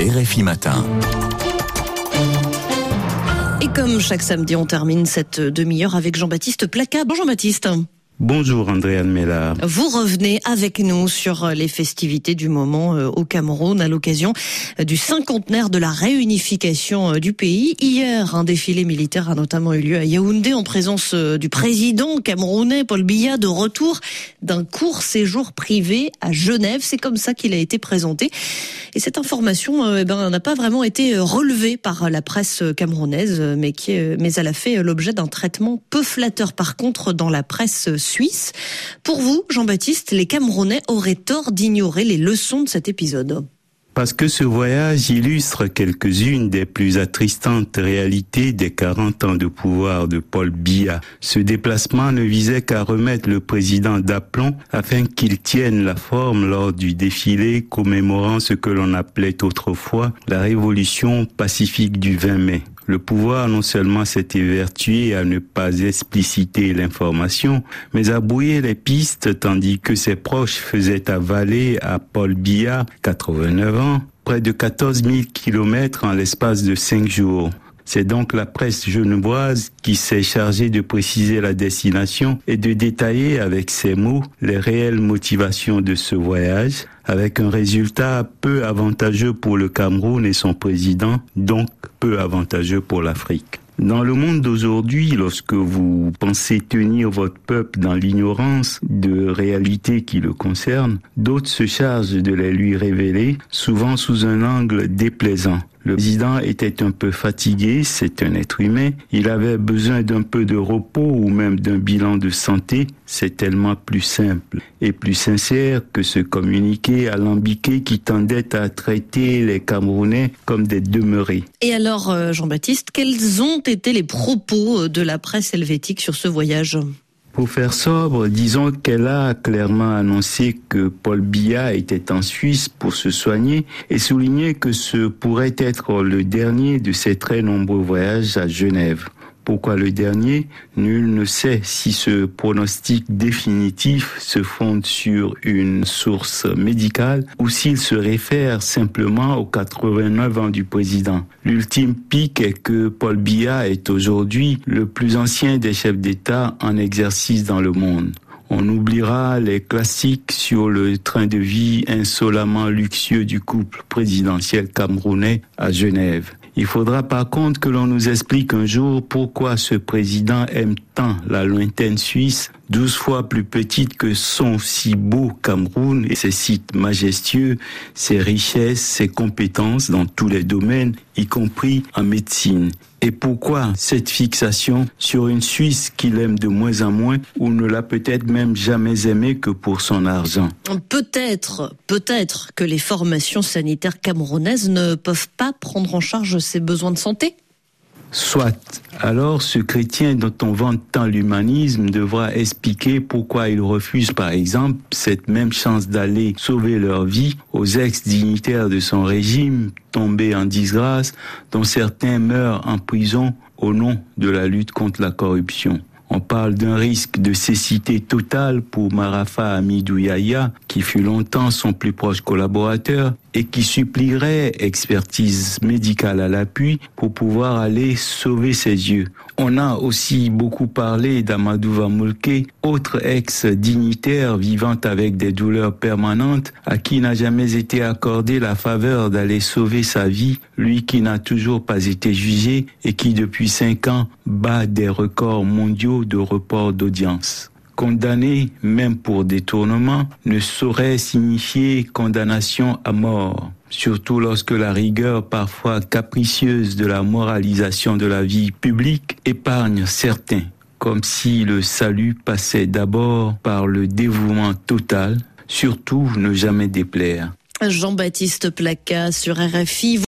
RFI Matin. Et comme chaque samedi, on termine cette demi-heure avec Jean-Baptiste Placa. Bonjour Jean-Baptiste. Bonjour Andréane Mellard. Vous revenez avec nous sur les festivités du moment euh, au Cameroun à l'occasion euh, du cinquantenaire de la réunification euh, du pays. Hier, un défilé militaire a notamment eu lieu à Yaoundé en présence du président camerounais Paul Biya de retour d'un court séjour privé à Genève. C'est comme ça qu'il a été présenté. Et cette information eh ben, n'a pas vraiment été relevée par la presse camerounaise, mais, qui, mais elle a fait l'objet d'un traitement peu flatteur par contre dans la presse Pour vous, Jean-Baptiste, les Camerounais auraient tort d'ignorer les leçons de cet épisode. Parce que ce voyage illustre quelques-unes des plus attristantes réalités des 40 ans de pouvoir de Paul Biya. Ce déplacement ne visait qu'à remettre le président d'aplomb afin qu'il tienne la forme lors du défilé commémorant ce que l'on appelait autrefois la révolution pacifique du 20 mai. Le pouvoir non seulement s'est évertué à ne pas expliciter l'information, mais à brouiller les pistes tandis que ses proches faisaient avaler à Paul Biya, 89 ans, près de 14 000 kilomètres en l'espace de cinq jours. C'est donc la presse genevoise qui s'est chargée de préciser la destination et de détailler avec ses mots les réelles motivations de ce voyage, avec un résultat peu avantageux pour le Cameroun et son président, donc peu avantageux pour l'Afrique. Dans le monde d'aujourd'hui, lorsque vous pensez tenir votre peuple dans l'ignorance de réalités qui le concernent, d'autres se chargent de les lui révéler, souvent sous un angle déplaisant. Le président était un peu fatigué, c'est un être humain. Il avait besoin d'un peu de repos ou même d'un bilan de santé. C'est tellement plus simple et plus sincère que ce communiqué alambiqué qui tendait à traiter les Camerounais comme des demeurés. Et alors, euh, Jean-Baptiste, quels ont été les propos de la presse helvétique sur ce voyage? Pour faire sobre, disons qu'elle a clairement annoncé que Paul Biya était en Suisse pour se soigner et souligné que ce pourrait être le dernier de ses très nombreux voyages à Genève. Pourquoi le dernier? Nul ne sait si ce pronostic définitif se fonde sur une source médicale ou s'il se réfère simplement aux 89 ans du président. L'ultime pic est que Paul Biya est aujourd'hui le plus ancien des chefs d'État en exercice dans le monde. On oubliera les classiques sur le train de vie insolemment luxueux du couple présidentiel camerounais à Genève. Il faudra par contre que l'on nous explique un jour pourquoi ce président aime tant la lointaine Suisse, douze fois plus petite que son si beau Cameroun et ses sites majestueux, ses richesses, ses compétences dans tous les domaines, y compris en médecine. Et pourquoi cette fixation sur une Suisse qu'il aime de moins en moins ou ne l'a peut-être même jamais aimé que pour son argent? Peut-être, peut-être que les formations sanitaires camerounaises ne peuvent pas prendre en charge ses besoins de santé Soit. Alors, ce chrétien dont on vante tant l'humanisme devra expliquer pourquoi il refuse, par exemple, cette même chance d'aller sauver leur vie aux ex-dignitaires de son régime tombés en disgrâce, dont certains meurent en prison au nom de la lutte contre la corruption. On parle d'un risque de cécité totale pour Marafa Amidou Yahya, qui fut longtemps son plus proche collaborateur et qui supplierait expertise médicale à l'appui pour pouvoir aller sauver ses yeux. On a aussi beaucoup parlé d'Amadou Vamulke, autre ex-dignitaire vivant avec des douleurs permanentes, à qui n'a jamais été accordé la faveur d'aller sauver sa vie, lui qui n'a toujours pas été jugé et qui depuis cinq ans bat des records mondiaux de report d'audience condamné, même pour détournement, ne saurait signifier condamnation à mort, surtout lorsque la rigueur parfois capricieuse de la moralisation de la vie publique épargne certains, comme si le salut passait d'abord par le dévouement total, surtout ne jamais déplaire. Jean-Baptiste Placa sur RFI.